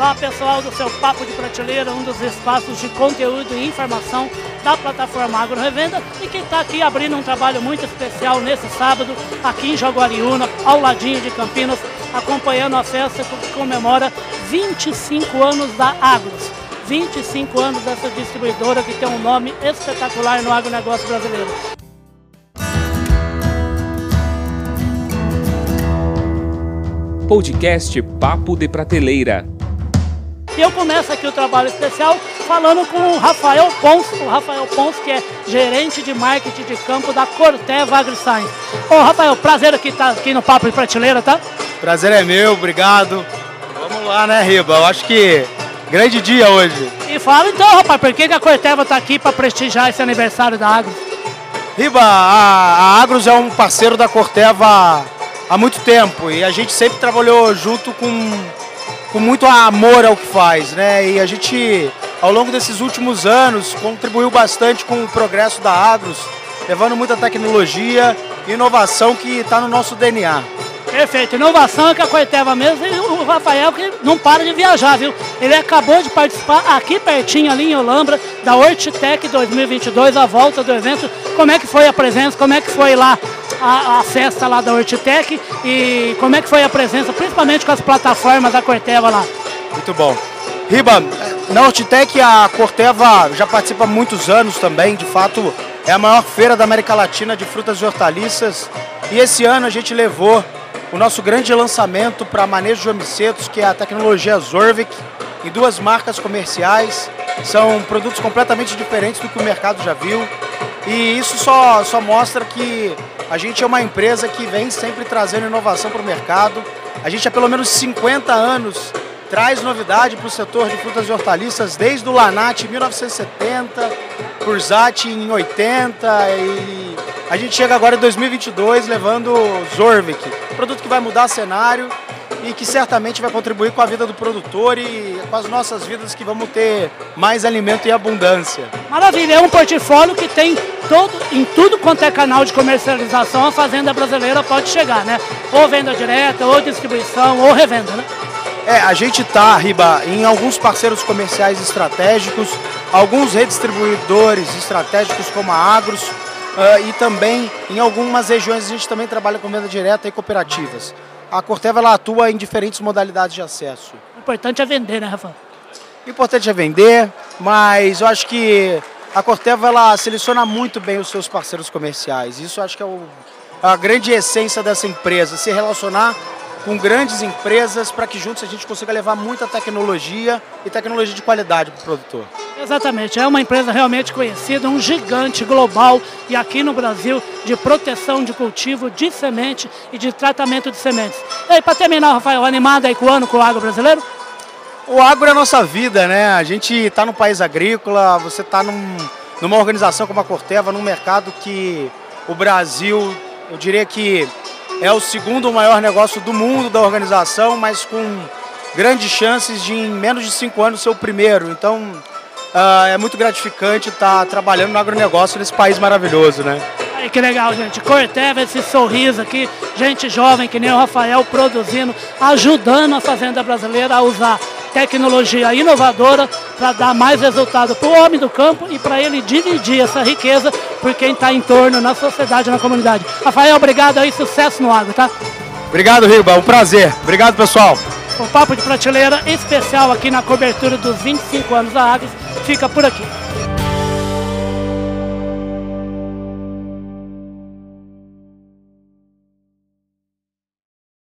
Olá pessoal do seu Papo de Prateleira, um dos espaços de conteúdo e informação da plataforma Agro Revenda e que está aqui abrindo um trabalho muito especial nesse sábado, aqui em Jaguariúna, ao ladinho de Campinas, acompanhando a festa que comemora 25 anos da Agros. 25 anos dessa distribuidora que tem um nome espetacular no agronegócio brasileiro. Podcast Papo de Prateleira. E eu começo aqui o trabalho especial falando com o Rafael Pons, o Rafael Pons, que é gerente de marketing de campo da Corteva AgriScience. Ô Rafael, prazer aqui estar tá aqui no Papo de Prateleira, tá? Prazer é meu, obrigado. Vamos lá, né, Riba? Eu acho que grande dia hoje. E fala então, rapaz, por que, que a Corteva está aqui para prestigiar esse aniversário da Agros? Riba, a, a Agros é um parceiro da Corteva há muito tempo e a gente sempre trabalhou junto com, com muito amor ao que faz, né? E a gente, ao longo desses últimos anos, contribuiu bastante com o progresso da Agros, levando muita tecnologia e inovação que está no nosso DNA. Perfeito. Inovação é que a Coiteva mesmo e o Rafael que não para de viajar, viu? Ele acabou de participar aqui pertinho, ali em Olambra, da Hortitec 2022, a volta do evento. Como é que foi a presença? Como é que foi lá a, a festa lá da Hortitec? E como é que foi a presença, principalmente com as plataformas da Corteva lá? Muito bom. Riba, na Hortitec a Corteva já participa há muitos anos também, de fato é a maior feira da América Latina de frutas e hortaliças. E esse ano a gente levou o nosso grande lançamento para manejo de homicetos, que é a tecnologia Zorvik, em duas marcas comerciais. São produtos completamente diferentes do que o mercado já viu. E isso só, só mostra que a gente é uma empresa que vem sempre trazendo inovação para o mercado. A gente há pelo menos 50 anos traz novidade para o setor de frutas e hortaliças, desde o Lanat em 1970, Curzat em 80 e a gente chega agora em 2022 levando Zorvik, produto que vai mudar cenário e que certamente vai contribuir com a vida do produtor e com as nossas vidas que vamos ter mais alimento e abundância. Maravilha, é um portfólio que tem todo, em tudo quanto é canal de comercialização, a fazenda brasileira pode chegar, né? Ou venda direta, ou distribuição, ou revenda, né? É, a gente está, Riba, em alguns parceiros comerciais estratégicos, alguns redistribuidores estratégicos como a Agros, uh, e também em algumas regiões a gente também trabalha com venda direta e cooperativas. A Corteva ela atua em diferentes modalidades de acesso. O importante é vender, né, Rafa? O importante é vender, mas eu acho que a Corteva ela seleciona muito bem os seus parceiros comerciais. Isso acho que é o, a grande essência dessa empresa, se relacionar com grandes empresas para que juntos a gente consiga levar muita tecnologia e tecnologia de qualidade para o produtor. Exatamente, é uma empresa realmente conhecida, um gigante global e aqui no Brasil de proteção de cultivo, de semente e de tratamento de sementes. E para terminar, Rafael, animado aí com o ano com o agro brasileiro? O agro é a nossa vida, né? A gente está no país agrícola, você está num, numa organização como a Corteva, num mercado que o Brasil, eu diria que é o segundo maior negócio do mundo da organização, mas com grandes chances de em menos de cinco anos ser o primeiro. Então uh, é muito gratificante estar trabalhando no agronegócio nesse país maravilhoso, né? Ai, que legal, gente. Corteva, esse sorriso aqui, gente jovem que nem o Rafael produzindo, ajudando a fazenda brasileira a usar tecnologia inovadora para dar mais resultado para o homem do campo e para ele dividir essa riqueza por quem está em torno na sociedade, na comunidade. Rafael, obrigado aí, sucesso no agro, tá? Obrigado, Riba, um prazer. Obrigado, pessoal. O Papo de Prateleira especial aqui na cobertura dos 25 anos da Agros fica por aqui.